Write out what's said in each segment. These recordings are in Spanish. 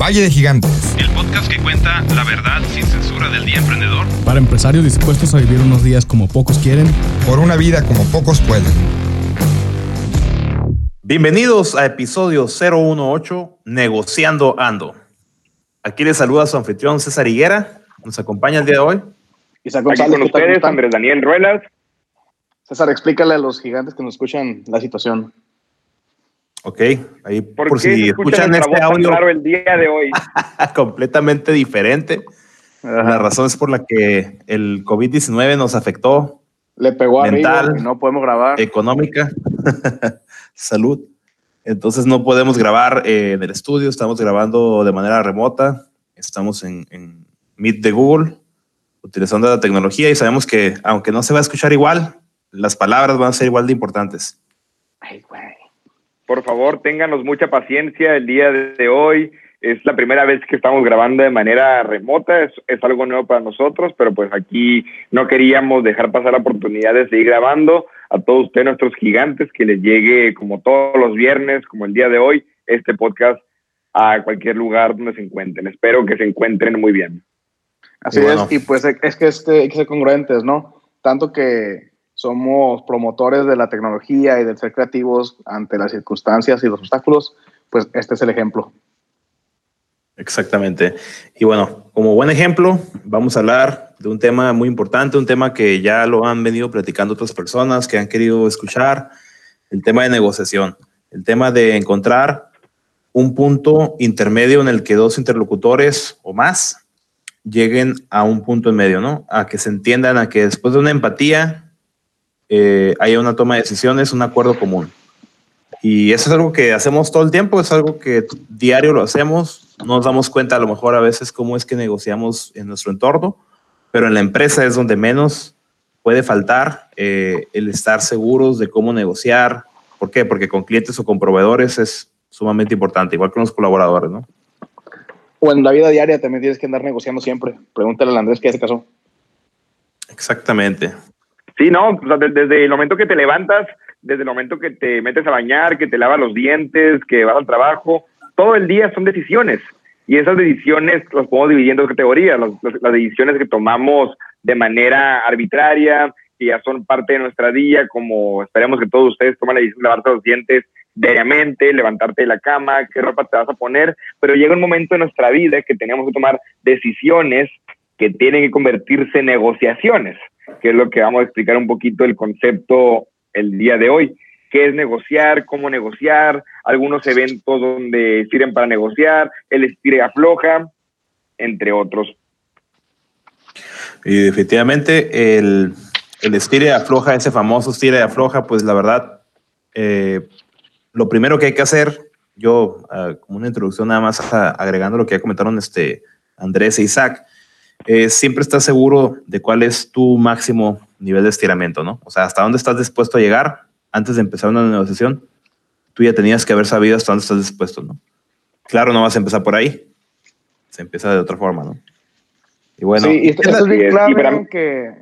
Valle de Gigantes. El podcast que cuenta la verdad sin censura del día emprendedor. Para empresarios dispuestos a vivir unos días como pocos quieren. Por una vida como pocos pueden. Bienvenidos a episodio 018, Negociando Ando. Aquí les saluda su anfitrión César Higuera. Nos acompaña el día de hoy. Isaac González, con ustedes, Andrés Daniel Ruelas. César, explícale a los gigantes que nos escuchan la situación. Ok, ahí por, si escuchan este audio claro el día de hoy. completamente diferente. La razón es por la que el COVID-19 nos afectó. Le pegó mental, y no podemos grabar. Económica, salud. Entonces no podemos grabar eh, en el estudio, estamos grabando de manera remota. Estamos en, en Meet de Google, utilizando la tecnología y sabemos que aunque no se va a escuchar igual, las palabras van a ser igual de importantes. Ay, güey por favor, ténganos mucha paciencia el día de hoy. Es la primera vez que estamos grabando de manera remota, es, es, algo nuevo para nosotros, pero pues aquí no queríamos dejar pasar la oportunidad de seguir grabando. A todos ustedes, nuestros gigantes, que les llegue como todos los viernes, como el día de hoy, este podcast a cualquier lugar donde se encuentren. Espero que se encuentren muy bien. Así es, y pues es que este, hay que ser congruentes, ¿no? Tanto que somos promotores de la tecnología y de ser creativos ante las circunstancias y los obstáculos, pues este es el ejemplo. Exactamente. Y bueno, como buen ejemplo, vamos a hablar de un tema muy importante, un tema que ya lo han venido platicando otras personas que han querido escuchar, el tema de negociación, el tema de encontrar un punto intermedio en el que dos interlocutores o más lleguen a un punto en medio, ¿no? A que se entiendan, a que después de una empatía eh, haya una toma de decisiones, un acuerdo común. Y eso es algo que hacemos todo el tiempo, es algo que diario lo hacemos, no nos damos cuenta a lo mejor a veces cómo es que negociamos en nuestro entorno, pero en la empresa es donde menos puede faltar eh, el estar seguros de cómo negociar. ¿Por qué? Porque con clientes o con proveedores es sumamente importante, igual con los colaboradores, ¿no? O en la vida diaria también tienes que andar negociando siempre. Pregúntale a Andrés qué se casó. Exactamente. Sí, no, desde el momento que te levantas, desde el momento que te metes a bañar, que te lavas los dientes, que vas al trabajo, todo el día son decisiones. Y esas decisiones las podemos dividir en dos categorías. Las, decisiones que tomamos de manera arbitraria, que ya son parte de nuestra día, como esperemos que todos ustedes tomen la decisión de lavarte los dientes diariamente, levantarte de la cama, qué ropa te vas a poner, pero llega un momento en nuestra vida que tenemos que tomar decisiones que tienen que convertirse en negociaciones que es lo que vamos a explicar un poquito el concepto el día de hoy. ¿Qué es negociar? ¿Cómo negociar? Algunos eventos donde sirven para negociar, el estire afloja, entre otros. Y definitivamente el, el estire afloja, ese famoso estire afloja, pues la verdad, eh, lo primero que hay que hacer, yo ah, como una introducción nada más agregando lo que ya comentaron este Andrés e Isaac, eh, siempre estás seguro de cuál es tu máximo nivel de estiramiento, ¿no? O sea, hasta dónde estás dispuesto a llegar antes de empezar una negociación. Tú ya tenías que haber sabido hasta dónde estás dispuesto, ¿no? Claro, no vas a empezar por ahí. Se empieza de otra forma, ¿no? Y bueno, sí, y esto, es bien claro que...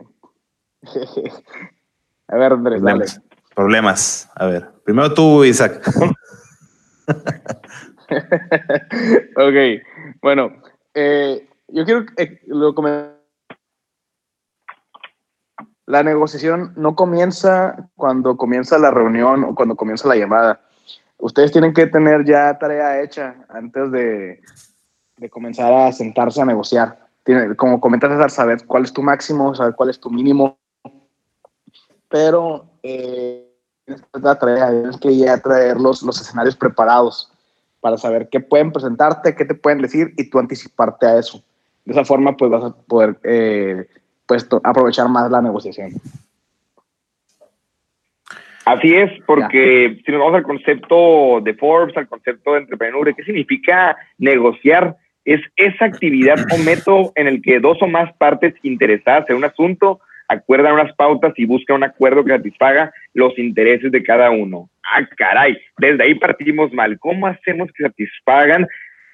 a ver, Andrés, problemas, dale. Problemas. A ver, primero tú, Isaac. ok, bueno, eh, yo quiero eh, lo La negociación no comienza cuando comienza la reunión o cuando comienza la llamada. Ustedes tienen que tener ya tarea hecha antes de, de comenzar a sentarse a negociar. Tiene, como comentas, saber cuál es tu máximo, saber cuál es tu mínimo. Pero eh, la tarea es que ya traer los, los escenarios preparados para saber qué pueden presentarte, qué te pueden decir y tú anticiparte a eso. De esa forma, pues vas a poder eh, pues, aprovechar más la negociación. Así es, porque si nos vamos al concepto de Forbes, al concepto de entrepreneur, ¿qué significa negociar? Es esa actividad o método en el que dos o más partes interesadas en un asunto acuerdan unas pautas y buscan un acuerdo que satisfaga los intereses de cada uno. Ah, caray, desde ahí partimos mal. ¿Cómo hacemos que satisfagan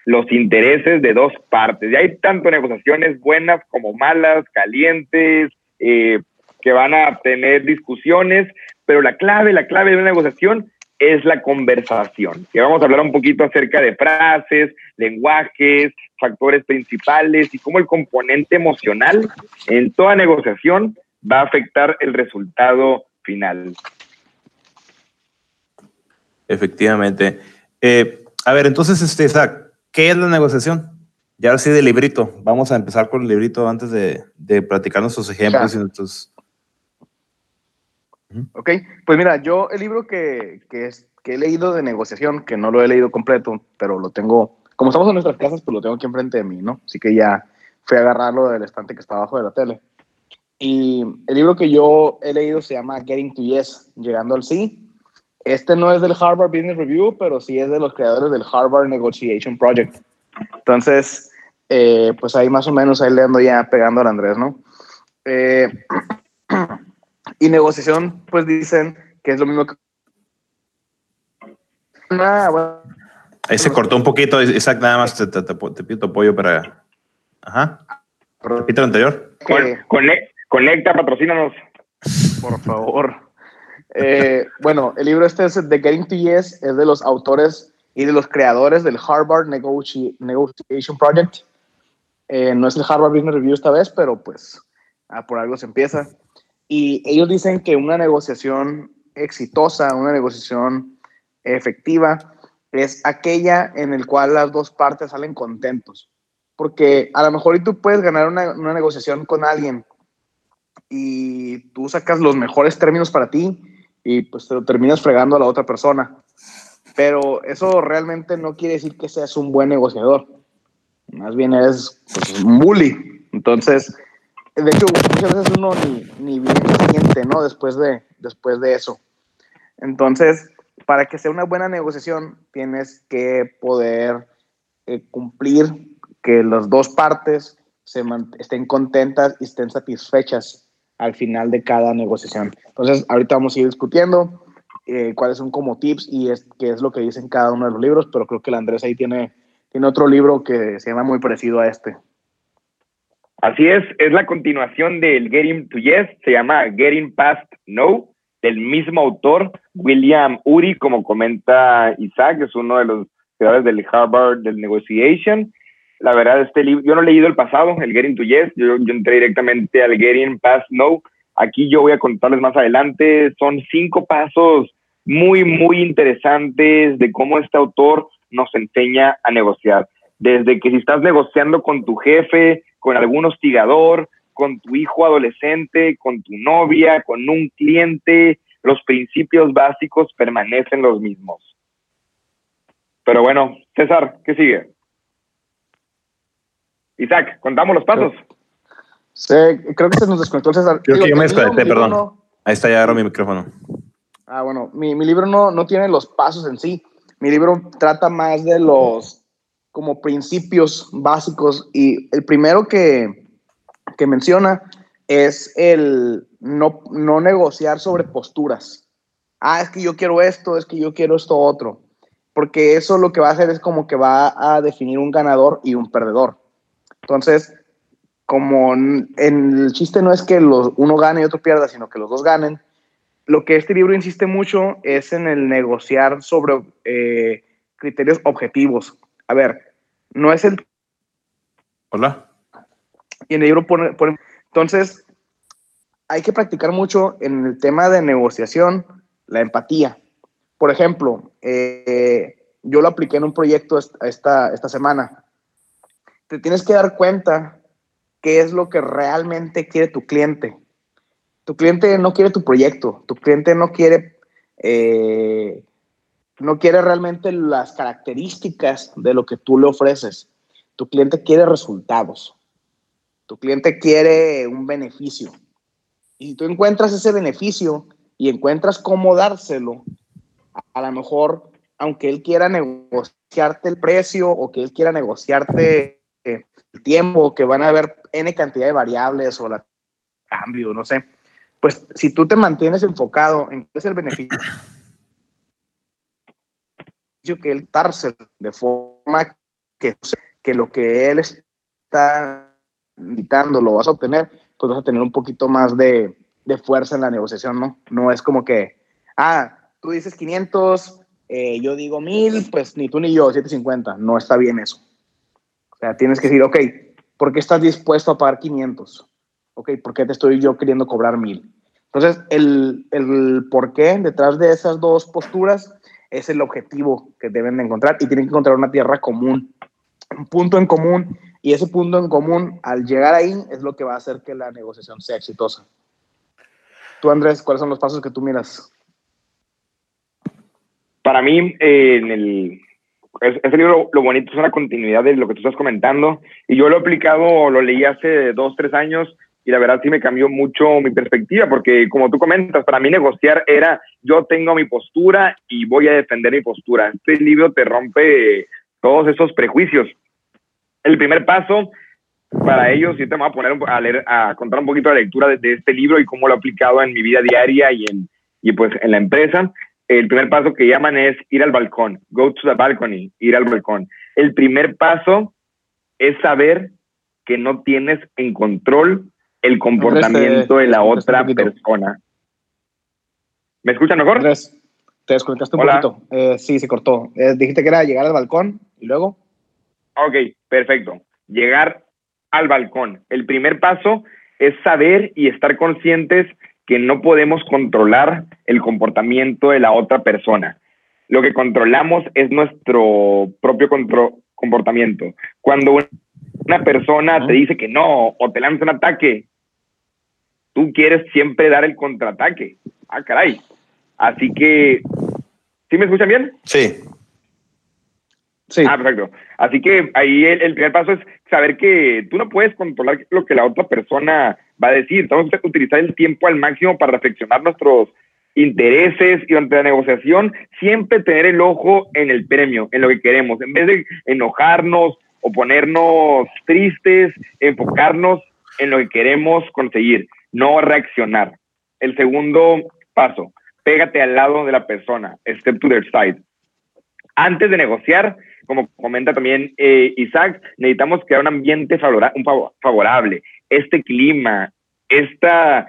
los intereses de dos partes. Y hay tanto negociaciones buenas como malas, calientes, eh, que van a tener discusiones, pero la clave, la clave de una negociación es la conversación. Y vamos a hablar un poquito acerca de frases, lenguajes, factores principales y cómo el componente emocional en toda negociación va a afectar el resultado final. Efectivamente. Eh, a ver, entonces, este, Isaac, ¿qué es la negociación? Ya ahora sí del librito. Vamos a empezar con el librito antes de, de platicar nuestros ejemplos Ya. y nuestros... Ok, pues mira, yo el libro que, que, es, que he leído de negociación, que no lo he leído completo, pero lo tengo, como estamos en nuestras casas, pues lo tengo aquí enfrente de mí, ¿no? Así que ya fui a agarrarlo del estante que está abajo de la tele. Y el libro que yo he leído se llama Getting to Yes, Llegando al Sí. Este no es del Harvard Business Review, pero sí es de los creadores del Harvard Negotiation Project. Entonces, eh, pues ahí más o menos, ahí le ando ya pegando al Andrés, ¿no? Eh, y negociación, pues dicen que es lo mismo que... Ah, bueno, Ahí se cortó un poquito, Isaac, nada más te, te- te- te pido tu apoyo para... Ajá. Repite lo anterior. Con- conecta, patrocínanos. por favor. Eh, bueno, el libro este es The Getting to Yes, es de los autores y de los creadores del Harvard Negotiation Project. Eh, no es el Harvard Business Review esta vez, pero pues ah, por algo se empieza. Y ellos dicen que una negociación exitosa, una negociación efectiva, es aquella en el cual las dos partes salen contentos. Porque a lo mejor y tú puedes ganar una, una negociación con alguien y tú sacas los mejores términos para ti y pues te lo terminas fregando a la otra persona. Pero eso realmente no quiere decir que seas un buen negociador. Más bien eres pues, un bully. Entonces, de hecho, muchas veces uno ni, ni bien siente, ¿no? Después de, después de eso. Entonces, para que sea una buena negociación, tienes que poder eh, cumplir que las dos partes se estén contentas y estén satisfechas al final de cada negociación. Entonces, ahorita vamos a ir discutiendo eh, cuáles son como tips y es, qué es lo que dicen cada uno de los libros, pero creo que el Andrés ahí tiene, tiene otro libro que se llama muy parecido a este. Así es, es la continuación del Getting to Yes, se llama Getting Past No, del mismo autor, William Uri, como comenta Isaac, es uno de los creadores del Harvard del Negotiation. La verdad, este libro, yo no he leído el pasado, el Getting to Yes, yo, entré directamente al Getting Past No. Aquí yo voy a contarles más adelante, son cinco pasos muy, muy interesantes de cómo este autor nos enseña a negociar. Desde que si estás negociando con tu jefe, con algún hostigador, con tu hijo adolescente, con tu novia, con un cliente, los principios básicos permanecen los mismos. Pero bueno, César, ¿qué sigue? Isaac, contamos los pasos. Sí, creo que se nos desconectó el César. Creo que yo me desconecté, perdón. no- Ahí está, ya agarro mi micrófono. Ah, bueno, mi, mi libro no, no tiene los pasos en sí. Mi libro trata más de los como principios básicos y el primero que, que menciona es el no, no negociar sobre posturas. Ah, es que yo quiero esto, es que yo quiero esto otro. Porque eso lo que va a hacer es como que va a definir un ganador y un perdedor. Entonces, como en el chiste no es que los, uno gane y otro pierda, sino que los dos ganen, lo que este libro insiste mucho es en el negociar sobre eh, criterios objetivos. A ver, no es el... Hola. Y en el libro pone, pone- Entonces, hay que practicar mucho en el tema de negociación la empatía. Por ejemplo, eh, yo lo apliqué en un proyecto est- esta, esta semana. Te tienes que dar cuenta qué es lo que realmente quiere tu cliente. Tu cliente no quiere tu proyecto, tu cliente no quiere, eh, no quiere realmente las características de lo que tú le ofreces. Tu cliente quiere resultados. Tu cliente quiere un beneficio. Y si tú encuentras ese beneficio y encuentras cómo dárselo, a lo mejor, aunque él quiera negociarte el precio o que él quiera negociarte tiempo, que van a haber N cantidad de variables o la cambio, no sé, pues si tú te mantienes enfocado en qué es el beneficio que él dárselo de forma que, que lo que él está invitando lo vas a obtener, pues vas a tener un poquito más de, de fuerza en la negociación, ¿no? No es como que, ah, tú dices 500, eh, yo digo 1000, pues ni tú ni yo, 750. No está bien eso. Tienes que decir, ok, ¿por qué estás dispuesto a pagar 500? Ok, ¿por qué te estoy yo queriendo cobrar 1000? Entonces, el, el por qué detrás de esas dos posturas es el objetivo que deben de encontrar y tienen que encontrar una tierra común, un punto en común. Y ese punto en común, al llegar ahí, es lo que va a hacer que la negociación sea exitosa. Tú, Andrés, ¿cuáles son los pasos que tú miras? Para mí, eh, en el, ese libro, lo bonito es una continuidad de lo que tú estás comentando. Y yo lo he aplicado, lo leí hace dos, tres años y la verdad sí me cambió mucho mi perspectiva, porque como tú comentas, para mí negociar era yo tengo mi postura y voy a defender mi postura. Este libro te rompe todos esos prejuicios. El primer paso para ellos, y te voy a poner a, leer, a contar un poquito la lectura de, de, este libro y cómo lo he aplicado en mi vida diaria y, en, y pues en la empresa. El primer paso que llaman es ir al balcón, go to the balcony, ir al balcón. El primer paso es saber que no tienes en control el comportamiento de la otra persona. ¿Me escuchan mejor? Andrés, te desconectaste un Hola. poquito. Eh, sí, se cortó. Eh, dijiste que era llegar al balcón y luego. Ok, perfecto. Llegar al balcón. El primer paso es saber y estar conscientes que no podemos controlar el comportamiento de la otra persona. Lo que controlamos es nuestro propio comportamiento. Cuando una persona te dice que no o te lanza un ataque, tú quieres siempre dar el contraataque. Ah, caray. Así que, ¿sí me escuchan bien? Sí. Sí. Ah, perfecto. Así que ahí el, el primer paso es saber que tú no puedes controlar lo que la otra persona va a decir. Tenemos que utilizar el tiempo al máximo para reflexionar nuestros intereses y durante la negociación siempre tener el ojo en el premio, en lo que queremos. En vez de enojarnos o ponernos tristes, enfocarnos en lo que queremos conseguir, no reaccionar. El segundo paso, pégate al lado de la persona, step to their side. Antes de negociar, como comenta también eh, Isaac, necesitamos crear un ambiente favora- un fav- favorable, este clima, esta,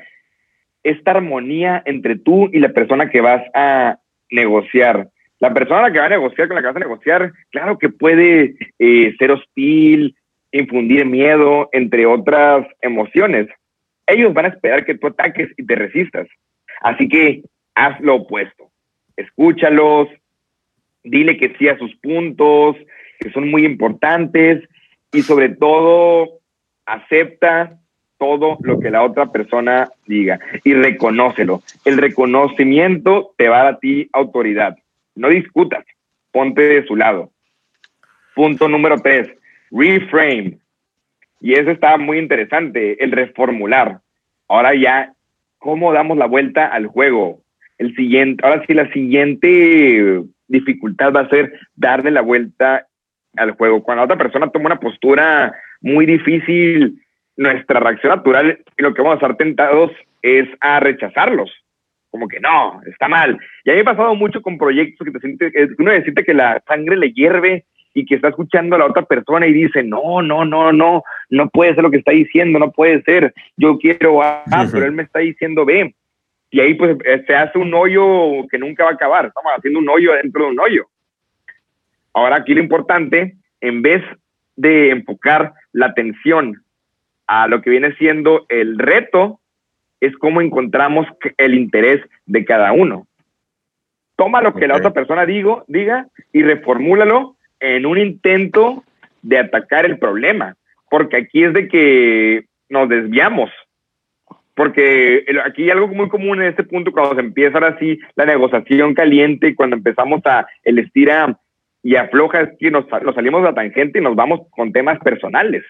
esta armonía entre tú y la persona que vas a negociar. La persona a la que va a negociar, con la que vas a negociar, claro que puede eh, ser hostil, infundir miedo, entre otras emociones. Ellos van a esperar que tú ataques y te resistas. Así que haz lo opuesto. Escúchalos, dile que sí a sus puntos, que son muy importantes y sobre todo acepta todo lo que la otra persona diga y reconócelo. El reconocimiento te va a dar a ti autoridad. No discutas, ponte de su lado. Punto número tres, reframe. Y eso está muy interesante, el reformular. Ahora ya, ¿cómo damos la vuelta al juego? El siguiente, ahora sí, la siguiente dificultad va a ser darle la vuelta al juego. Cuando la otra persona toma una postura muy difícil, nuestra reacción natural y lo que vamos a estar tentados es a rechazarlos. Como que no, está mal. Y a mí me ha pasado mucho con proyectos que te sientes, que uno siente que la sangre le hierve y que está escuchando a la otra persona y dice, no, no, no, no, no puede ser lo que está diciendo, no puede ser. Yo quiero A, pero él me está diciendo B. Y ahí pues eh, se hace un hoyo que nunca va a acabar. Estamos haciendo un hoyo dentro de un hoyo. Ahora aquí lo importante, en vez de enfocar la atención a lo que viene siendo el reto, es cómo encontramos el interés de cada uno. Toma lo que la Ok. otra persona digo, diga y reformúlalo en un intento de atacar el problema, porque aquí es de que nos desviamos. Porque aquí hay algo muy común en este punto cuando se empieza ahora sí la negociación caliente, cuando empezamos a el estira y afloja, es que nos, nos salimos de la tangente y nos vamos con temas personales.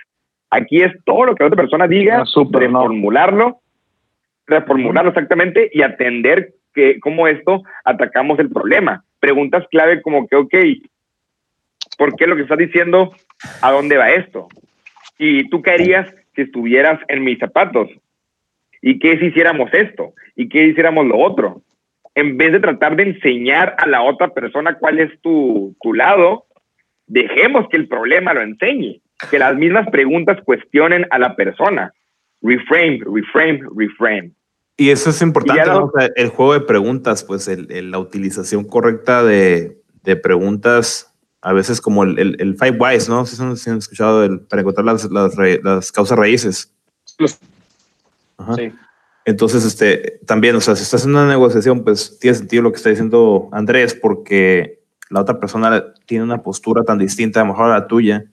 Aquí es todo lo que la otra persona diga, No, súper, no. reformularlo, reformularlo exactamente y atender que cómo esto atacamos el problema. Preguntas clave como que, ok, ¿por qué lo que estás diciendo? ¿A dónde va esto? ¿Y tú qué harías si estuvieras en mis zapatos? ¿Y qué si hiciéramos esto? ¿Y qué hiciéramos lo otro? En vez de tratar de enseñar a la otra persona cuál es tu, tu lado, dejemos que el problema lo enseñe, que las mismas preguntas cuestionen a la persona. Reframe, reframe, reframe. Y eso es importante, el juego de preguntas, pues el- el- la utilización correcta de, de preguntas, a veces como el, el, el Five Whys, ¿no? Si han, escuchado el- para encontrar las, las, las causas raíces. Los- Ajá. Sí. Entonces, este, también, o sea, si estás en una negociación, pues tiene sentido lo que está diciendo Andrés, porque la otra persona tiene una postura tan distinta, a lo mejor a la tuya,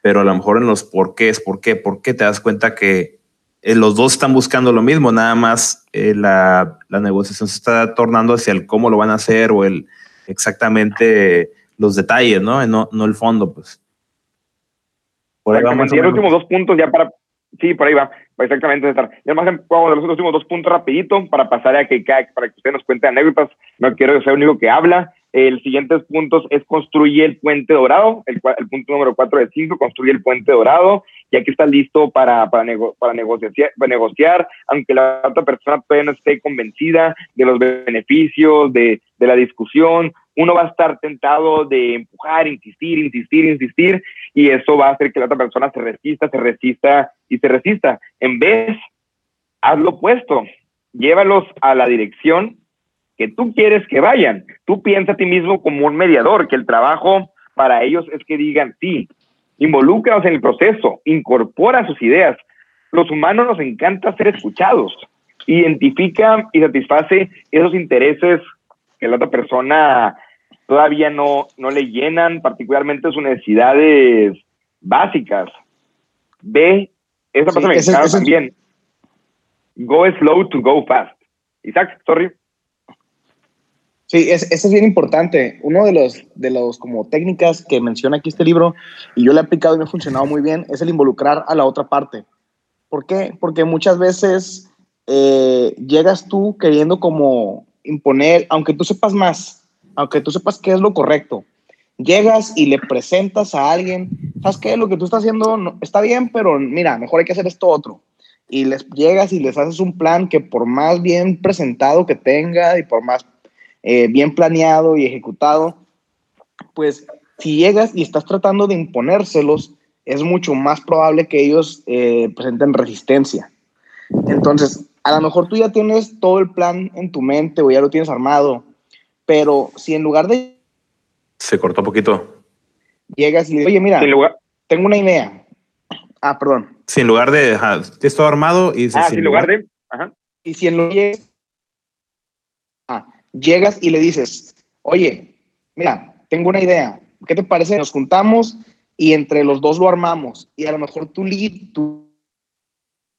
pero a lo mejor en los por qué, es por qué, por qué te das cuenta que eh, los dos están buscando lo mismo, nada más eh, la, la negociación se está tornando hacia el cómo lo van a hacer o el exactamente los detalles, ¿no? No, no el fondo, pues. Por ahí los últimos dos puntos ya para... Sí, por ahí va. Exactamente, César. Ya más vamos a los últimos dos puntos rapidito para pasar a que para que usted nos cuente anécdotas. No quiero ser el único que habla. El siguiente punto es construye el puente dorado. El, el punto número cuatro de cinco, construye el puente dorado. Ya que está listo para, para, nego- para, negociar, para negociar, aunque la otra persona todavía no esté convencida de los beneficios de, de la discusión, uno va a estar tentado de empujar, insistir, insistir, insistir, y eso va a hacer que la otra persona se resista, se resista y se resista. En vez, haz lo opuesto, llévalos a la dirección que tú quieres que vayan. Tú piensa a ti mismo como un mediador, que el trabajo para ellos es que digan sí, involúcralos en el proceso, incorpora sus ideas. Los humanos nos encanta ser escuchados. Identifica y satisface esos intereses que la otra persona todavía no, no le llenan, particularmente sus necesidades básicas. B, esa Sí, encanta ese- también. Go slow to go fast. Isaac, sorry. Sí, es, eso es bien importante. Uno de los, de los como técnicas que menciona aquí este libro, y yo le he aplicado y me ha funcionado muy bien, es el involucrar a la otra parte. ¿Por qué? Porque muchas veces eh, llegas tú queriendo como imponer, aunque tú sepas más, aunque tú sepas qué es lo correcto, llegas y le presentas a alguien, ¿sabes qué? Lo que tú estás haciendo no- está bien, pero mira, mejor hay que hacer esto otro. Y les llegas y les haces un plan que por más bien presentado que tenga y por más eh, bien planeado y ejecutado, pues si llegas y estás tratando de imponérselos, es mucho más probable que ellos eh, presenten resistencia. Entonces, a lo mejor tú ya tienes todo el plan en tu mente o ya lo tienes armado, pero si en lugar de Se cortó un poquito. llegas y le dices, oye, mira, En lugar, tengo una idea. Ah, perdón. Sí, en lugar de, ajá, tienes todo armado y ah, sin lugar de. Ajá. Y si en lo llegas, ah, llegas y le dices, oye, mira, tengo una idea, ¿qué te parece? Nos juntamos y entre los dos lo armamos y a lo mejor tú, lead, tú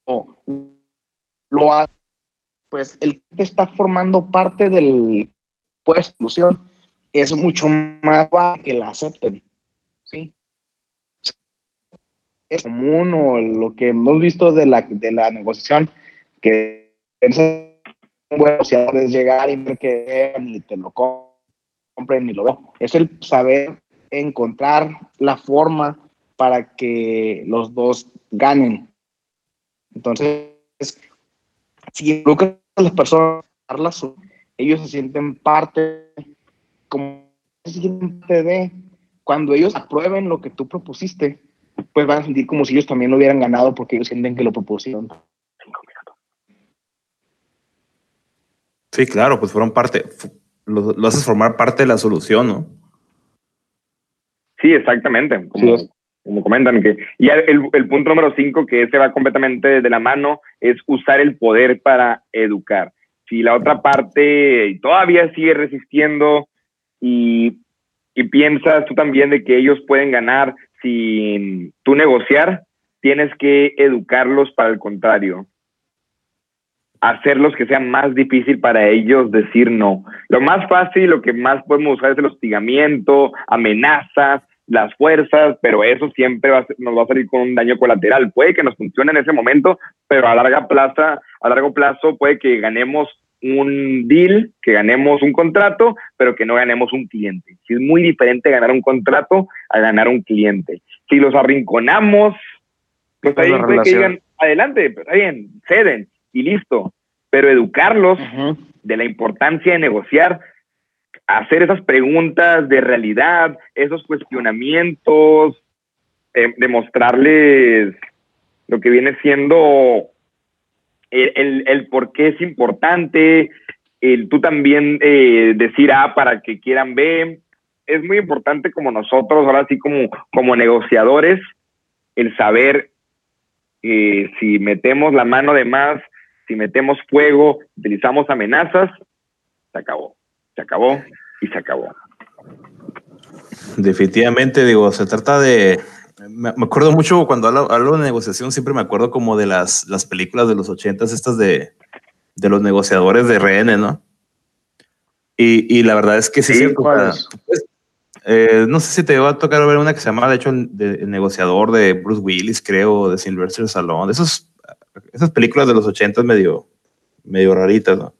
o lo haces, pues el que está formando parte del pues solución es mucho más que la acepten, ¿sí? Es común o lo que hemos visto de la, de la negociación que es un buen negociador es llegar y ver que ni te lo compren ni lo veo. Es el saber encontrar la forma para que los dos ganen. Entonces, si involucras a las personas, darlas, ellos se sienten parte, como se sienten parte de, cuando ellos aprueben lo que tú propusiste, pues van a sentir como si ellos también lo hubieran ganado porque ellos sienten que lo propusieron. Sí, claro, pues fueron parte, lo, lo haces formar parte de la solución, ¿no? Sí, exactamente. Como, Sí, es. como comentan que. Y el, punto número cinco, que ese va completamente de la mano, es usar el poder para educar. Si la otra parte todavía sigue resistiendo y, piensas tú también de que ellos pueden ganar sin tú negociar, tienes que educarlos para el contrario. Hacerlos que sea más difícil para ellos decir no. Lo más fácil, lo que más podemos usar es el hostigamiento, amenazas, las fuerzas, pero eso siempre va a ser- nos va a salir con un daño colateral. Puede que nos funcione en ese momento, pero a larga plazo, a largo plazo puede que ganemos un deal, que ganemos un contrato, pero que no ganemos un cliente. Es muy diferente ganar un contrato a ganar un cliente. Si los arrinconamos, pues ahí puede que digan, adelante, está bien, ceden y listo. Pero educarlos de la importancia de negociar, hacer esas preguntas de realidad, esos cuestionamientos, eh, demostrarles lo que viene siendo el, el, por qué es importante, el tú también eh, decir A para que quieran B. Es muy importante como nosotros, ahora sí como, como negociadores, el saber eh, si metemos la mano de más, si metemos fuego, utilizamos amenazas, se acabó, se acabó y se acabó. Definitivamente, digo, se trata de... Me acuerdo mucho cuando hablo, hablo de negociación, siempre me acuerdo como de las, las películas de los ochentas, estas de, de los negociadores de RN, ¿no? Y, y la verdad es que sí, Sí, es cierto, o sea, ¿cuáles? tú puedes- eh, no sé si te va a tocar ver una que se llama, de hecho, el, de- el negociador de Bruce Willis, creo, de Sylvester Stallone. Esos, esas películas de los ochentas medio, medio raritas, ¿no?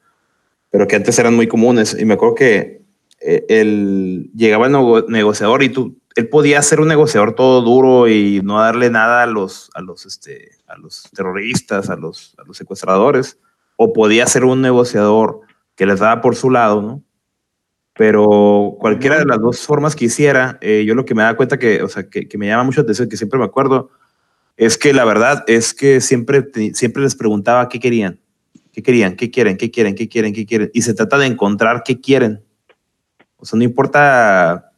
Pero que antes eran muy comunes. Y me acuerdo que eh, él llegaba el nego- negociador y tú, él podía ser un negociador todo duro y no darle nada a los, a los, este, a los terroristas, a los, a los secuestradores, o podía ser un negociador que les daba por su lado, ¿no? Pero cualquiera de las dos formas que hiciera, eh, yo lo que me da cuenta que, o sea, que, me llama mucho la atención, que siempre me acuerdo, es que la verdad es que siempre, siempre les preguntaba qué querían, qué querían, qué quieren, qué quieren, qué quieren, qué quieren. Y se trata de encontrar qué quieren. O sea, no importa,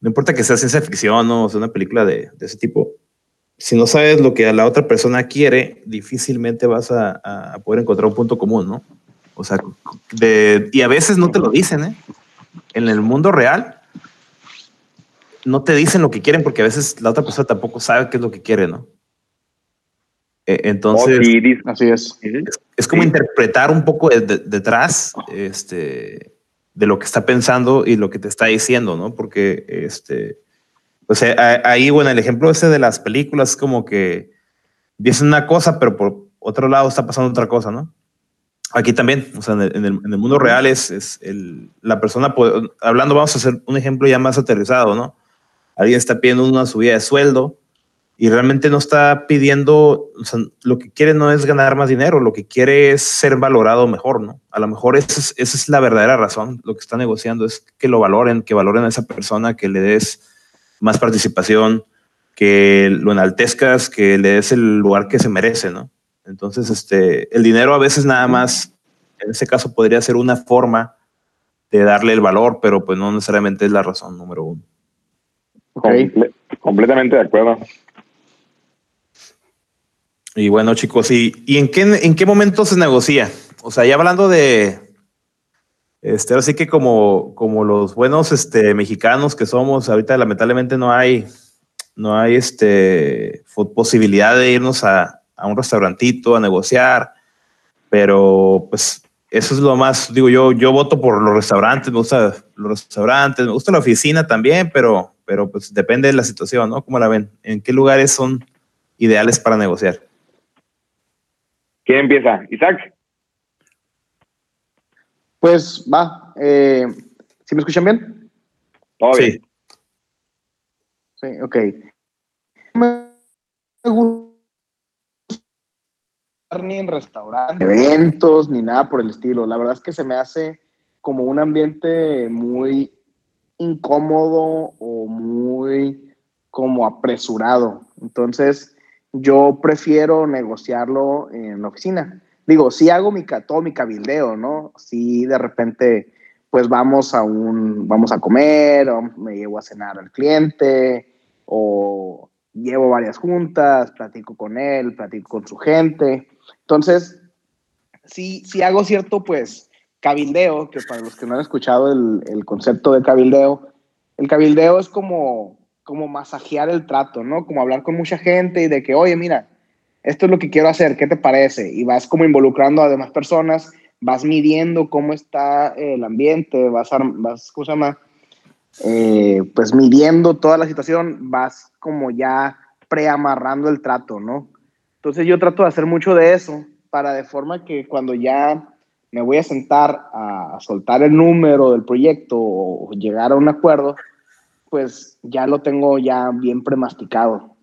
no importa que sea ciencia ficción o sea una película de, ese tipo. Si no sabes lo que la otra persona quiere, difícilmente vas a, poder encontrar un punto común, ¿no? O sea, y a veces no te lo dicen, ¿eh? En el mundo real, no te dicen lo que quieren porque a veces la otra persona tampoco sabe qué es lo que quiere, ¿no? Eh, Entonces, Así es. es, es como Sí. interpretar un poco de- de- detrás este, de lo que está pensando y lo que te está diciendo, ¿no? Porque, este, o sea, ahí, bueno, el ejemplo ese de las películas es como que dicen una cosa, pero por otro lado está pasando otra cosa, ¿no? Aquí también, o sea, en el, en el- en el mundo real es, es el, la persona, hablando, vamos a hacer un ejemplo ya más aterrizado, ¿no? Alguien está pidiendo una subida de sueldo y realmente no está pidiendo, o sea, lo que quiere no es ganar más dinero, lo que quiere es ser valorado mejor, ¿no? A lo mejor esa es, esa es la verdadera razón, lo que está negociando es que lo valoren, que valoren a esa persona, que le des más participación, que lo enaltezcas, que le des el lugar que se merece, ¿no? Entonces, este, el dinero a veces nada más, en ese caso podría ser una forma de darle el valor, pero pues no necesariamente es la razón número uno. Ok. comple- completamente de acuerdo. Y bueno, chicos, ¿y, en, qué, en qué momento se negocia? O sea, ya hablando de, este, ahora sí que como, como los buenos este, mexicanos que somos, ahorita lamentablemente no hay, no hay este, posibilidad de irnos a, a un restaurantito a negociar, pero pues eso es lo más, digo yo, yo voto por los restaurantes, me gustan los restaurantes, me gusta la oficina también, pero, pero pues depende de la situación, ¿no? ¿Cómo la ven? ¿En qué lugares son ideales para negociar? ¿Quién empieza? Isaac. Pues va. Eh, ¿Sí me escuchan bien? Todo Sí. bien. Sí, ok. Me gusta ni en restaurantes, eventos, ni nada por el estilo. La verdad es que se me hace como un ambiente muy incómodo o muy como apresurado. Entonces, yo prefiero negociarlo en la oficina. Digo, sí hago mi, todo mi cabildeo, ¿no? Sí, de repente, pues vamos a un, vamos a comer, o me llevo a cenar al cliente, o llevo varias juntas, platico con él, platico con su gente. Entonces, sí, sí hago cierto, pues, cabildeo, que para los que no han escuchado el, el concepto de cabildeo, el cabildeo es como, como masajear el trato, ¿no? Como hablar con mucha gente y de que, oye, mira, esto es lo que quiero hacer, ¿qué te parece? Y vas como involucrando a demás personas, vas midiendo cómo está el ambiente, vas, a, vas ¿cómo se? Eh, pues midiendo toda la situación, vas como ya preamarrando el trato, ¿no? Entonces yo trato de hacer mucho de eso para de forma que cuando ya me voy a sentar a soltar el número del proyecto o llegar a un acuerdo, pues ya lo tengo ya bien premasticado.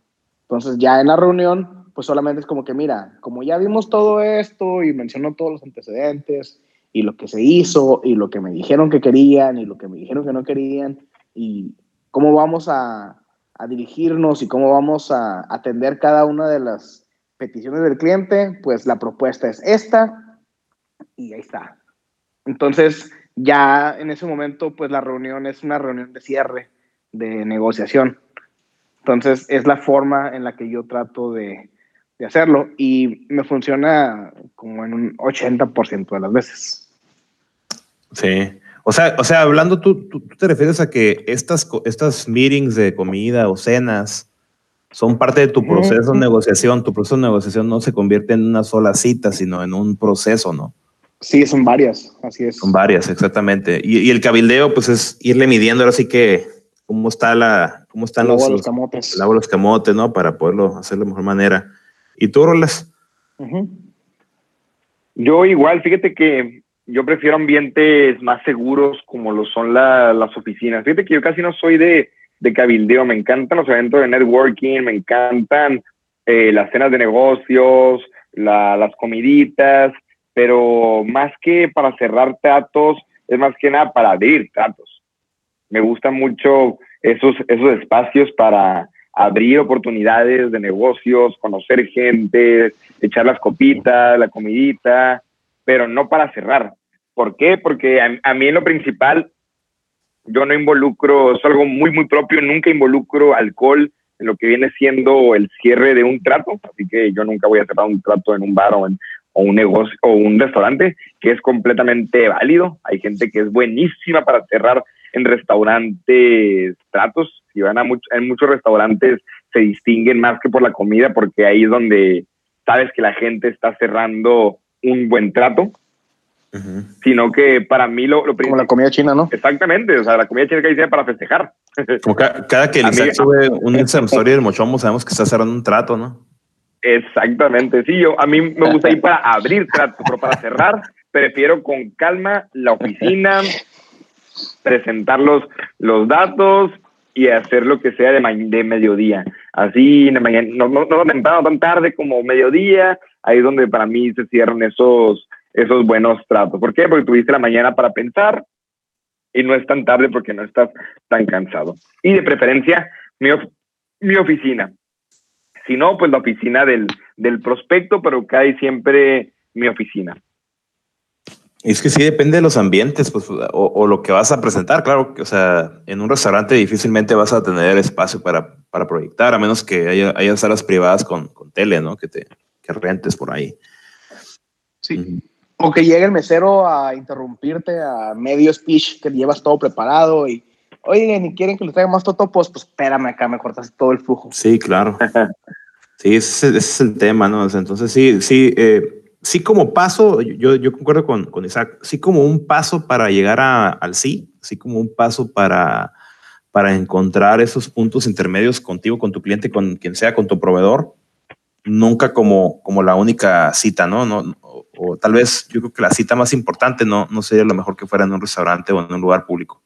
Entonces ya en la reunión, pues solamente es como que, mira, como ya vimos todo esto y mencionó todos los antecedentes y lo que se hizo y lo que me dijeron que querían y lo que me dijeron que no querían y cómo vamos a, a dirigirnos y cómo vamos a atender cada una de las peticiones del cliente, pues la propuesta es esta y ahí está. Entonces, ya en ese momento, pues la reunión es una reunión de cierre, de negociación. Entonces, es la forma en la que yo trato de, de hacerlo y me funciona como en un 80% de las veces. Sí. O sea, o sea hablando, tú, tú, te refieres a que estas, estas meetings de comida o cenas son parte de tu proceso de negociación. Tu proceso de negociación no se convierte en una sola cita, sino en un proceso, ¿no? Sí, son varias, así es. Son varias, exactamente. Y, y el cabildeo, pues es irle midiendo ahora sí que cómo está la, cómo están los, los camotes. El los camotes, ¿no? Para poderlo hacer de mejor manera. ¿Y tú, Rolas? Yo igual, fíjate que yo prefiero ambientes más seguros como lo son las oficinas. Fíjate que yo casi no soy de, de cabildeo, me encantan los eventos de networking, me encantan eh, las cenas de negocios, las comiditas, pero más que para cerrar tratos, es más que nada para abrir tratos. Me gustan mucho esos, esos espacios para abrir oportunidades de negocios, conocer gente, echar las copitas, la comidita, pero no para cerrar. ¿Por qué? Porque a, mí en lo principal, yo no involucro, es algo muy, muy propio, nunca involucro alcohol en lo que viene siendo el cierre de un trato, así que yo nunca voy a cerrar un trato en un bar o, en, un negocio o un restaurante, que es completamente válido. Hay gente que es buenísima para cerrar en restaurantes tratos. Si van a en muchos restaurantes se distinguen más que por la comida, porque ahí es donde sabes que la gente está cerrando un buen trato, sino que para mí lo, lo Como la comida china, ¿no? Exactamente, o sea, la comida china que dice para festejar. Como cada que el sube un Instagram story del Mochomo, sabemos que está cerrando un trato, ¿no? Exactamente, sí, yo a mí me gusta ir para abrir trato, pero para cerrar prefiero con calma la oficina, presentar los, los datos y hacer lo que sea de, de mediodía. Así, no, no, no, no tan tarde como mediodía, ahí es donde para mí se cierran esos, esos buenos tratos. ¿Por qué? Porque tuviste la mañana para pensar y no es tan tarde porque no estás tan cansado. Y de preferencia, mi, mi oficina. Si no, pues la oficina del, del prospecto, pero cae siempre mi oficina. Es que sí depende de los ambientes, pues, o, lo que vas a presentar, claro, o sea, en un restaurante difícilmente vas a tener espacio para, para proyectar, a menos que haya, haya salas privadas con, con, tele, ¿no? Que te que rentes por ahí. Sí. O que llegue el mesero a interrumpirte a medio speech que llevas todo preparado y, oye, ni quieren que le traiga más totopos, pues espérame acá, me cortas todo el flujo. Sí, claro. sí, ese, es el tema, ¿no? entonces, sí, sí, eh, sí como paso, yo, yo concuerdo con, con, Isaac, sí como un paso para llegar a, al sí, sí como un paso para, para encontrar esos puntos intermedios contigo, con tu cliente, con quien sea, con tu proveedor, nunca como, como la única cita, ¿no? no o, tal vez yo creo que la cita más importante no, no sería lo mejor que fuera en un restaurante o en un lugar público.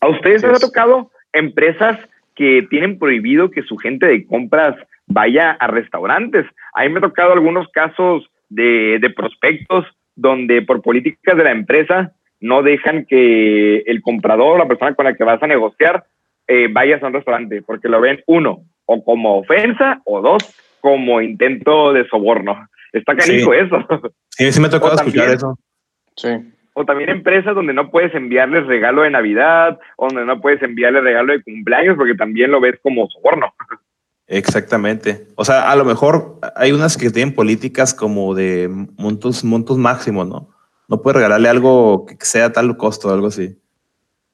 ¿A ustedes les ha tocado empresas que tienen prohibido que su gente de compras vaya a restaurantes? A mí me ha tocado algunos casos de, de prospectos donde por políticas de la empresa no dejan que el comprador, la persona con la que vas a negociar, eh, vayas a un restaurante, porque lo ven, uno, o como ofensa, o dos, como intento de soborno. Está canijo eso. Sí, sí me ha tocado escuchar eso. Sí. O también empresas donde no puedes enviarles regalo de Navidad, o donde no puedes enviarles regalo de cumpleaños, porque también lo ves como soborno. Exactamente. O sea, a lo mejor hay unas que tienen políticas como de montos, montos máximos, ¿no? No puedes regalarle algo que sea tal costo, algo así.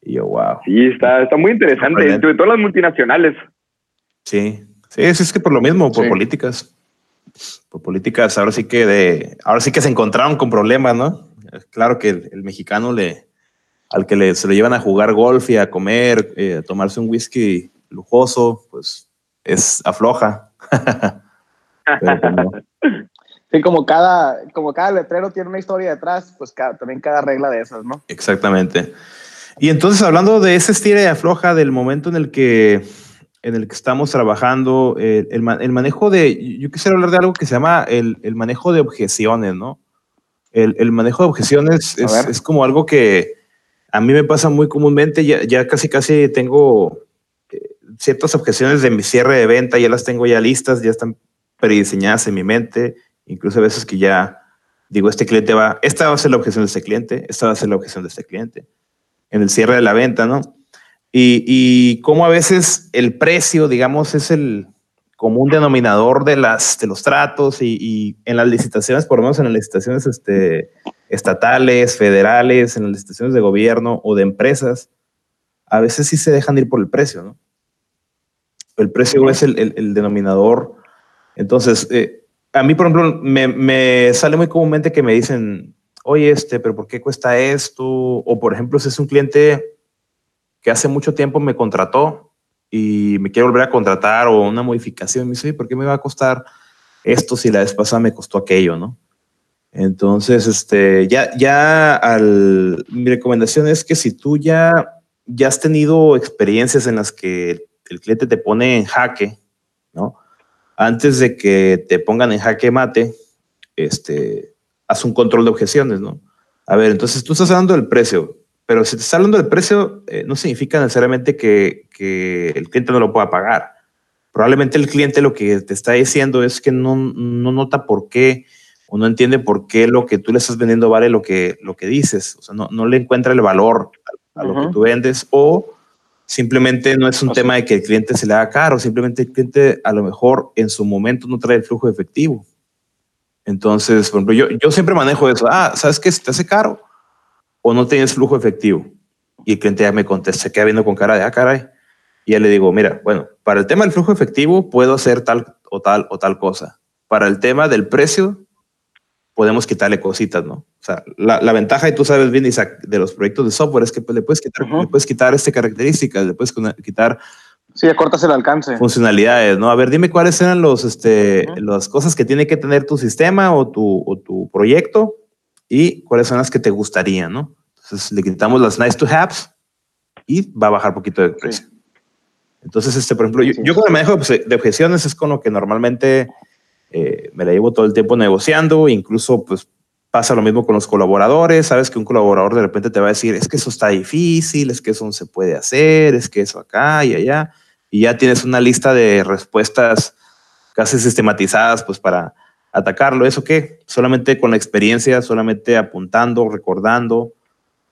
Y yo, wow. Sí, está, está muy interesante, sobre todo las multinacionales. Sí, sí, es, que por lo mismo, por políticas. Por políticas, ahora sí que de, ahora sí que se encontraron con problemas, ¿no? Claro que el, mexicano le, al que le, se le llevan a jugar golf y a comer, eh, a tomarse un whisky lujoso, pues es afloja. sí, como cada, como cada letrero tiene una historia detrás, pues también cada regla de esas, ¿no? Exactamente. Y entonces, hablando de ese estira y afloja, del momento en el que, en el que estamos trabajando, el, el, manejo de, yo quisiera hablar de algo que se llama el, el manejo de objeciones, ¿no? El, manejo de objeciones es, es, como algo que a mí me pasa muy comúnmente, ya, ya casi casi tengo ciertas objeciones de mi cierre de venta, ya las tengo ya listas, ya están prediseñadas en mi mente, incluso a veces que ya digo, este cliente va, esta va a ser la objeción de este cliente, esta va a ser la objeción de este cliente, en el cierre de la venta, ¿no? Y, y cómo a veces el precio, digamos, es el común denominador de, las, de los tratos y, y en las licitaciones, por lo menos en las licitaciones este, estatales, federales, en las licitaciones de gobierno o de empresas, a veces sí se dejan ir por el precio, ¿no? El precio es el, el, denominador. Entonces, eh, a mí, por ejemplo, me, me, sale muy comúnmente que me dicen, oye, este, pero ¿por qué cuesta esto? O, por ejemplo, si es un cliente que hace mucho tiempo me contrató y me quiere volver a contratar o una modificación, me dice, oye, ¿por qué me va a costar esto si la vez pasada me costó aquello, no? Entonces, este, ya, ya al, mi recomendación es que si tú ya, ya has tenido experiencias en las que el cliente te pone en jaque, ¿no? Antes de que te pongan en jaque mate, este, haz un control de objeciones, ¿no? A ver, entonces tú estás hablando del precio, pero si te está hablando del precio, eh, no significa necesariamente que, que, el cliente no lo pueda pagar. Probablemente el cliente lo que te está diciendo es que no, no nota por qué o no entiende por qué lo que tú le estás vendiendo vale lo que, lo que dices. O sea, no, no le encuentra el valor a, a lo uh -huh. que tú vendes o simplemente no es un o tema de que el cliente se le haga caro, simplemente el cliente a lo mejor en su momento no trae el flujo efectivo. Entonces, por ejemplo, yo, yo siempre manejo eso. Ah, ¿sabes qué? Se te hace caro o no tienes flujo efectivo. Y el cliente ya me contesta, se queda viendo con cara de, ah, caray. Y ya le digo, mira, bueno, para el tema del flujo efectivo puedo hacer tal o tal o tal cosa. Para el tema del precio, podemos quitarle cositas, ¿no? Sea, la, la, ventaja, y tú sabes bien, Isaac, de los proyectos de software es que pues, le, puedes quitar, uh -huh. le puedes quitar este características, le puedes quitar... Sí, acortas el alcance. Funcionalidades, ¿no? A ver, dime cuáles eran los, este, uh -huh. las cosas que tiene que tener tu sistema o tu, o tu proyecto y cuáles son las que te gustarían, ¿no? Entonces le quitamos las nice to haves y va a bajar un poquito de precio. Sí. Entonces, este, por ejemplo, sí, yo, yo, con el manejo de objeciones es con lo que normalmente eh, me la llevo todo el tiempo negociando, incluso pues pasa lo mismo con los colaboradores, sabes que un colaborador de repente te va a decir, es que eso está difícil, es que eso no se puede hacer, es que eso acá y allá, y ya tienes una lista de respuestas casi sistematizadas pues para atacarlo. ¿Eso qué? Solamente con la experiencia, solamente apuntando, recordando,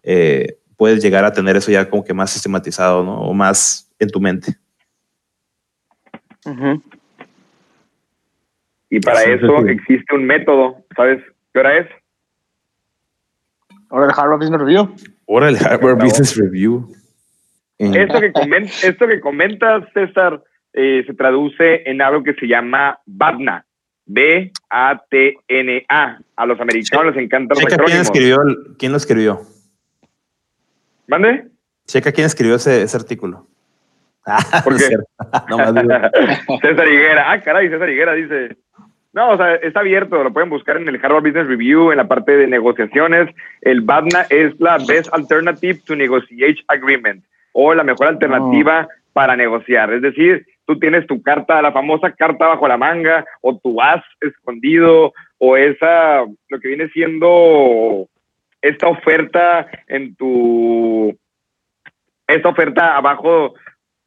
eh, puedes llegar a tener eso ya como que más sistematizado, ¿no? O más en tu mente. Uh -huh. Y para eso sí. existe un método. ¿Sabes qué hora es? Hora el Harvard Business Review. Hora el Harvard Business Review. Esto que, comentas, esto que comentas, César, eh, se traduce en algo que se llama BATNA. B-A-T-N-A. A los americanos sí. les encanta los Checa quién, escribió, quién lo escribió. ¿Mande? Checa quién escribió ese, ese artículo. ¿Por qué? no, César Higuera. Ah, caray, César Higuera dice. No, o sea, está abierto, lo pueden buscar en el Harvard Business Review, en la parte de negociaciones. El BADNA es la Best Alternative to Negotiate Agreement, o la mejor alternativa oh. para negociar. Es decir, tú tienes tu carta, la famosa carta bajo la manga, o tu as escondido, o esa, lo que viene siendo esta oferta en tu, esta oferta abajo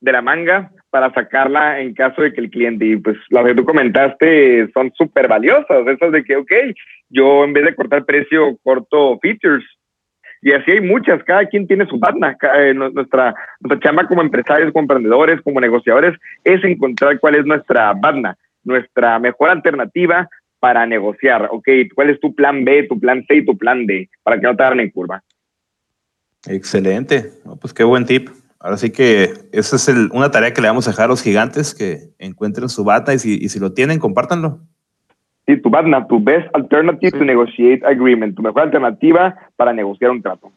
de la manga para sacarla en caso de que el cliente, y pues las que tú comentaste son súper valiosas, esas de que, ok, yo en vez de cortar precio, corto features. Y así hay muchas, cada quien tiene su partner. Eh, nuestra, nuestra chamba como empresarios, como emprendedores, como negociadores, es encontrar cuál es nuestra partner, nuestra mejor alternativa para negociar. Ok, ¿cuál es tu plan B, tu plan C y tu plan D? Para que no te hagan en curva. Excelente. pues qué buen tip. Ahora sí que esa es el, una tarea que le vamos a dejar a los gigantes que encuentren su bata y si, y si lo tienen, compártanlo. Sí, tu BATNA, tu Best Alternative to Negotiate Agreement, tu mejor alternativa para negociar un trato.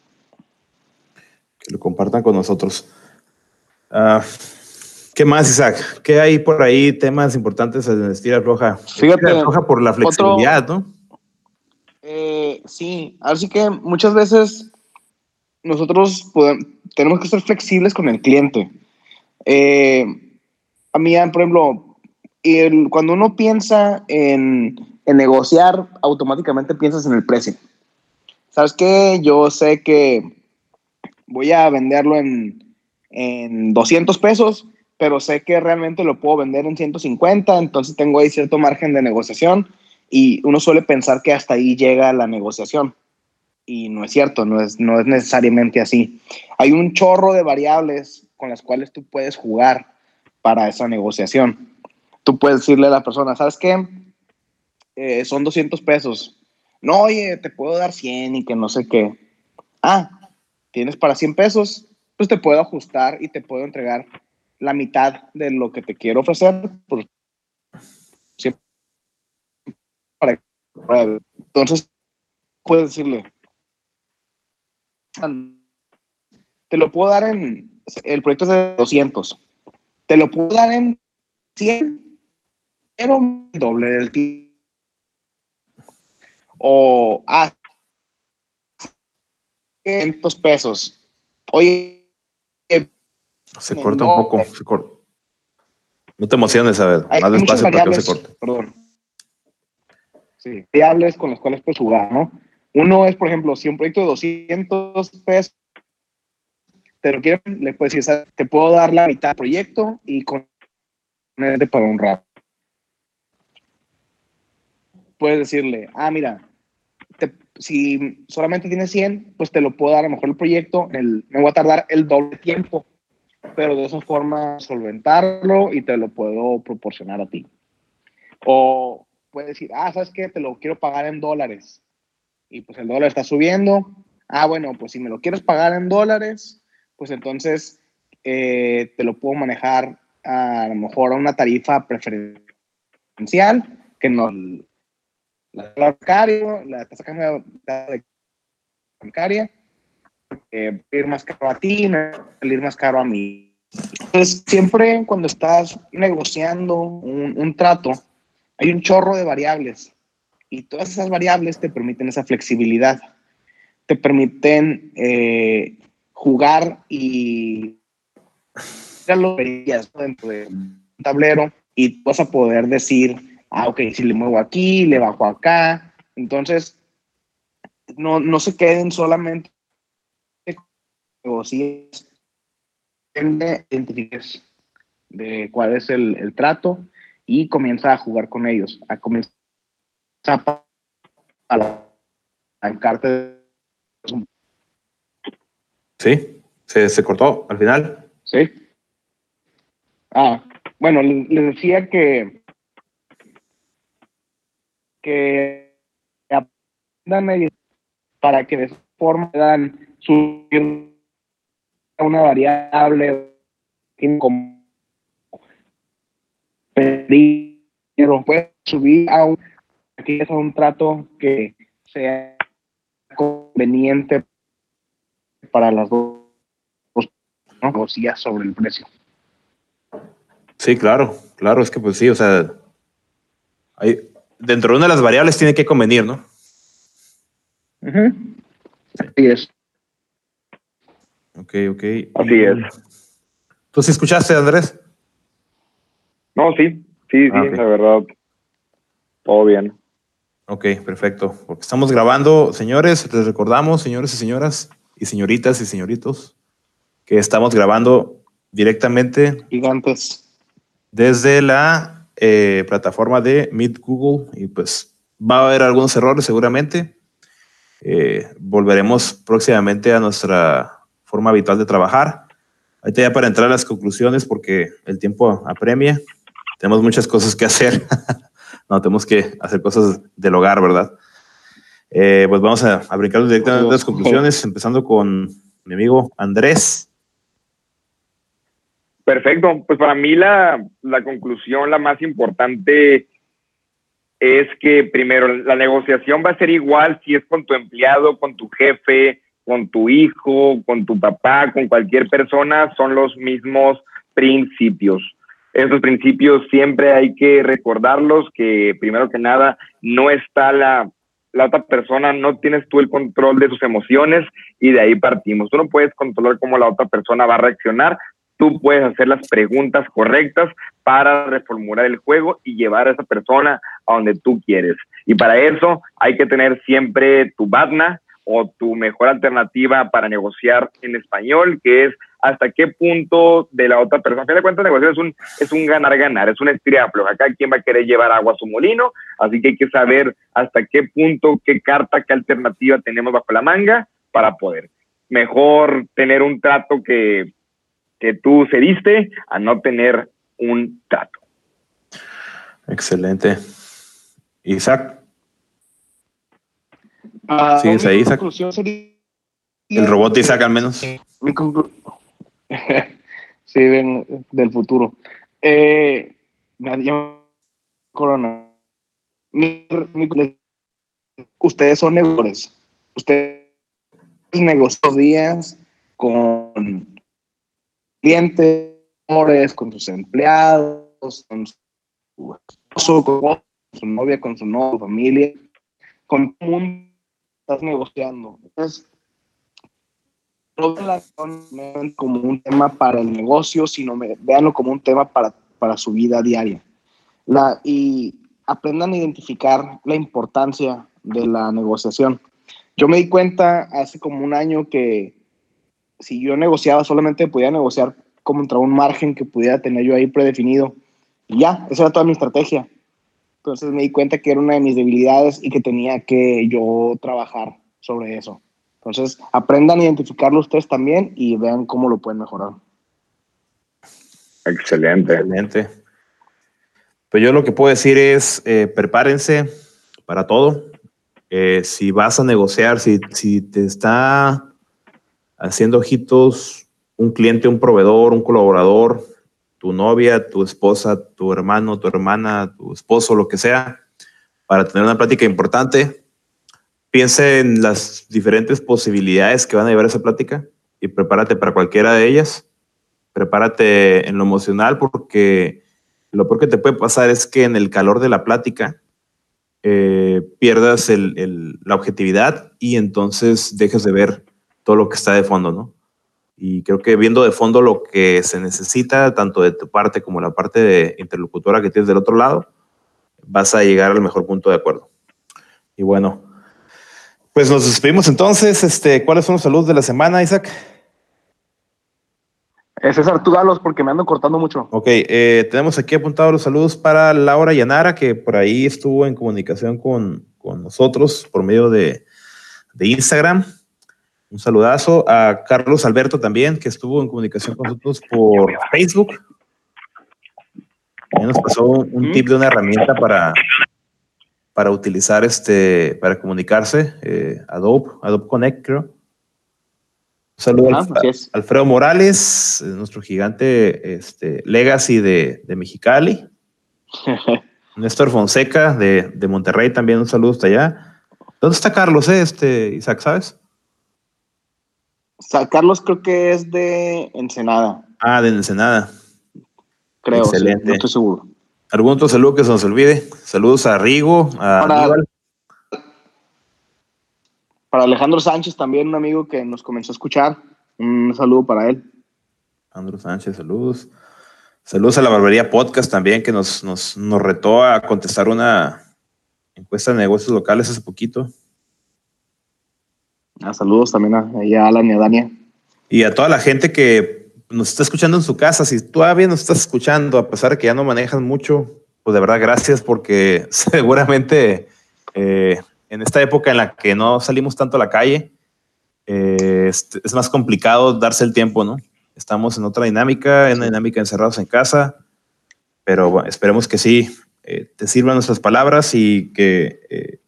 Que lo compartan con nosotros. Uh, ¿Qué más, Isaac? ¿Qué hay por ahí? Temas importantes en Estira Roja. Fíjate. Estira Roja por la flexibilidad, otro, ¿no? Eh, sí, así que muchas veces nosotros tenemos que ser flexibles con el cliente. Eh, a mí, por ejemplo, cuando uno piensa en, en, negociar, automáticamente piensas en el precio. ¿Sabes qué? Yo sé que voy a venderlo en, en 200 pesos, pero sé que realmente lo puedo vender en 150, entonces tengo ahí cierto margen de negociación y uno suele pensar que hasta ahí llega la negociación. Y no es cierto, no es, no es necesariamente así. Hay un chorro de variables con las cuales tú puedes jugar para esa negociación. Tú puedes decirle a la persona, ¿sabes qué? Eh, son 200 pesos. No, oye, te puedo dar 100 y que no sé qué. Ah, tienes para 100 pesos, pues te puedo ajustar y te puedo entregar la mitad de lo que te quiero ofrecer. Por entonces, puedes decirle, te lo puedo dar en, el proyecto es de 200, te lo puedo dar en 100, pero doble del tiempo. O, ah, 500 pesos. Oye, se corta un poco, se corta. No te emociones, a ver, más despacio para que no se corte. Perdón. Sí, variables con las cuales puedes jugar, ¿no? Uno es, por ejemplo, si un proyecto de 200 pesos te lo quieren, le puedes decir, te puedo dar la mitad del proyecto y con para un rato. Puedes decirle, ah, mira, si solamente tienes 100, pues te lo puedo dar a lo mejor el proyecto, el, me voy a tardar el doble tiempo, pero de esa forma solventarlo y te lo puedo proporcionar a ti. O puedes decir, ah, ¿sabes qué? Te lo quiero pagar en dólares. Y pues el dólar está subiendo. Ah, bueno, pues si me lo quieres pagar en dólares, pues entonces eh, te lo puedo manejar a, lo mejor a una tarifa preferencial que no la bancario, la tasa bancaria, eh, ir más caro a ti, salir más caro a mí. Entonces, siempre cuando estás negociando un, un trato, hay un chorro de variables y todas esas variables te permiten esa flexibilidad, te permiten eh, jugar y ya lo verías dentro de un tablero y vas a poder decir, ah, ok, si le muevo aquí, le bajo acá. Entonces, no, no se queden solamente negocias, identifiques de cuál es el, el trato y comienza a jugar con ellos, a a apalancarte. Sí, se, se cortó al final. ¿Sí? Ah, bueno, les decía que que aprendan para que de esa forma puedan subir a una variable como pero puede subir a un, aquí es un trato que sea conveniente para las dos, ¿no? negociar sobre el precio. Sí, claro, claro, es que pues sí, o sea, hay, dentro de una de las variables tiene que convenir, ¿no? Ujú. Así es. Ok, ok. Así es. ¿Tú sí escuchaste, Andrés? No, sí, sí, sí, Ah, ok. la verdad. Todo bien. Ok, perfecto. Porque estamos grabando, señores, les recordamos, señores y señoras, y señoritas y señoritos, que estamos grabando directamente Gigantes. desde la eh, plataforma de Meet Google y pues va a haber algunos errores seguramente. Eh, volveremos próximamente a nuestra forma habitual de trabajar. Ahorita ya para entrar a las conclusiones porque el tiempo apremia. Tenemos muchas cosas que hacer. no, tenemos que hacer cosas del hogar, ¿verdad? Eh, pues vamos a, a brincar directamente a las conclusiones, empezando con mi amigo Andrés. Perfecto. Pues para mí la conclusión, la más importante es que primero la negociación va a ser igual si es con tu empleado, con tu jefe, con tu hijo, con tu papá, con cualquier persona, son los mismos principios. Esos principios siempre hay que recordarlos, que primero que nada no está la, la otra persona, no tienes tú el control de sus emociones y de ahí partimos. Tú no puedes controlar cómo la otra persona va a reaccionar, tú puedes hacer las preguntas correctas para reformular el juego y llevar a esa persona a donde tú quieres. Y para eso hay que tener siempre tu BATNA o tu mejor alternativa para negociar en español, que es hasta qué punto de la otra persona. A fin de cuentas, negociar es un, es un ganar-ganar, es un estriaplo. Acá quien va a querer llevar agua a su molino, así que hay que saber hasta qué punto, qué carta, qué alternativa tenemos bajo la manga para poder. Mejor tener un trato que, que tú cediste a no tener un trato. Excelente. Isaac. Ah, Sí, es mi ahí, Isaac. conclusión sería- El robot Isaac al menos. Mi conclu- sí, ven, del futuro. Eh, Corona. Ustedes son negociadores. Ustedes negocian días con clientes, con sus empleados, con su esposo, con su novia, con su familia. Con todo mundo estás negociando. Entonces, no vean como un tema para el negocio, sino me, véanlo como un tema para, para su vida diaria. La, y aprendan a identificar la importancia de la negociación. Yo me di cuenta hace como un año que si yo negociaba, solamente podía negociar contra un margen que pudiera tener yo ahí predefinido. Y ya, esa era toda mi estrategia. Entonces me di cuenta que era una de mis debilidades y que tenía que yo trabajar sobre eso. Entonces, aprendan a identificarlo ustedes también y vean cómo lo pueden mejorar. Excelente. Excelente. Pues yo lo que puedo decir es, eh, prepárense para todo. Eh, si vas a negociar, si, si te está haciendo ojitos un cliente, un proveedor, un colaborador, tu novia, tu esposa, tu hermano, tu hermana, tu esposo, lo que sea, para tener una plática importante, piensa en las diferentes posibilidades que van a llevar esa plática y prepárate para cualquiera de ellas. Prepárate en lo emocional porque lo peor que te puede pasar es que en el calor de la plática eh, pierdas la objetividad y entonces dejes de ver todo lo que está de fondo, ¿no? Y creo que viendo de fondo lo que se necesita, tanto de tu parte como la parte de interlocutora que tienes del otro lado, vas a llegar al mejor punto de acuerdo. Y bueno, pues nos despedimos entonces. Este, ¿Cuáles son los saludos de la semana, Isaac? Eh, César, tú dalos porque me ando cortando mucho. Ok, eh, tenemos aquí apuntados los saludos para Laura Yanara, que por ahí estuvo en comunicación con, con nosotros por medio de, de Instagram. Un saludazo a Carlos Alberto también, que estuvo en comunicación con nosotros por Facebook. También nos pasó un tip de una herramienta para, para utilizar este, para comunicarse, eh, Adobe, Adobe Connect, creo. Un saludo Ah, es. Alfredo Morales, eh, nuestro gigante este, Legacy de, de Mexicali. Néstor Fonseca de, de Monterrey también, un saludo hasta allá. ¿Dónde está Carlos, eh, este, Isaac, sabes? Sa- Carlos creo que es de Ensenada, Ah, de Ensenada. creo. sí, Excelente. no estoy seguro. ¿Algún otro saludo que se nos olvide? Saludos a Rigo, a Para- Aníbal. Para Alejandro Sánchez, también un amigo que nos comenzó a escuchar. Un saludo para él. Andrew Sánchez, saludos. Saludos a la Barbería Podcast también, que nos, nos, nos retó a contestar una encuesta de negocios locales hace poquito. Ah, saludos también a, a Alan y a Dania. Y a toda la gente que nos está escuchando en su casa, si todavía nos estás escuchando, a pesar de que ya no manejan mucho, pues de verdad gracias porque seguramente eh, en esta época en la que no salimos tanto a la calle, eh, es, más complicado darse el tiempo, ¿no? Estamos en otra dinámica, en una dinámica encerrados en casa, pero bueno, esperemos que sí eh, te sirvan nuestras palabras y que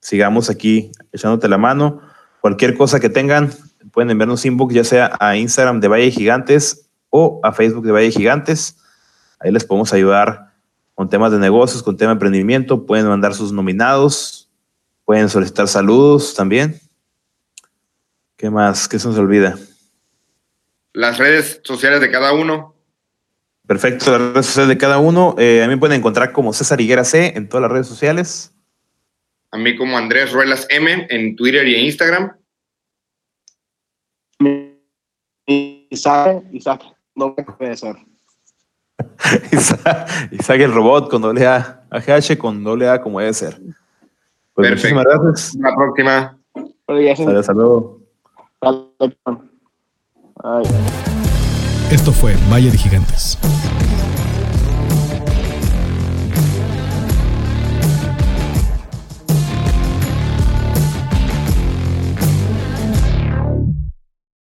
sigamos aquí echándote la mano. Cualquier cosa que tengan, pueden enviarnos inbox, ya sea a Instagram de Valle Gigantes o a Facebook de Valle Gigantes. Ahí les podemos ayudar con temas de negocios, con tema de emprendimiento. Pueden mandar sus nominados, pueden solicitar saludos también. ¿Qué más? ¿Qué se nos olvida? Las redes sociales de cada uno. Perfecto, las redes sociales de cada uno. Eh, a mí me pueden encontrar como César Higuera C en todas las redes sociales. A mí como Andrés Ruelas M en Twitter y en Instagram. Isaac, Isaac, no puede ser. Isaac, Isaac el robot con doble A, AGH con doble A como debe ser. Pues Perfecto. muchísimas gracias. La próxima. Hasta. Dale, Ay, ay. Esto fue Valle de Gigantes.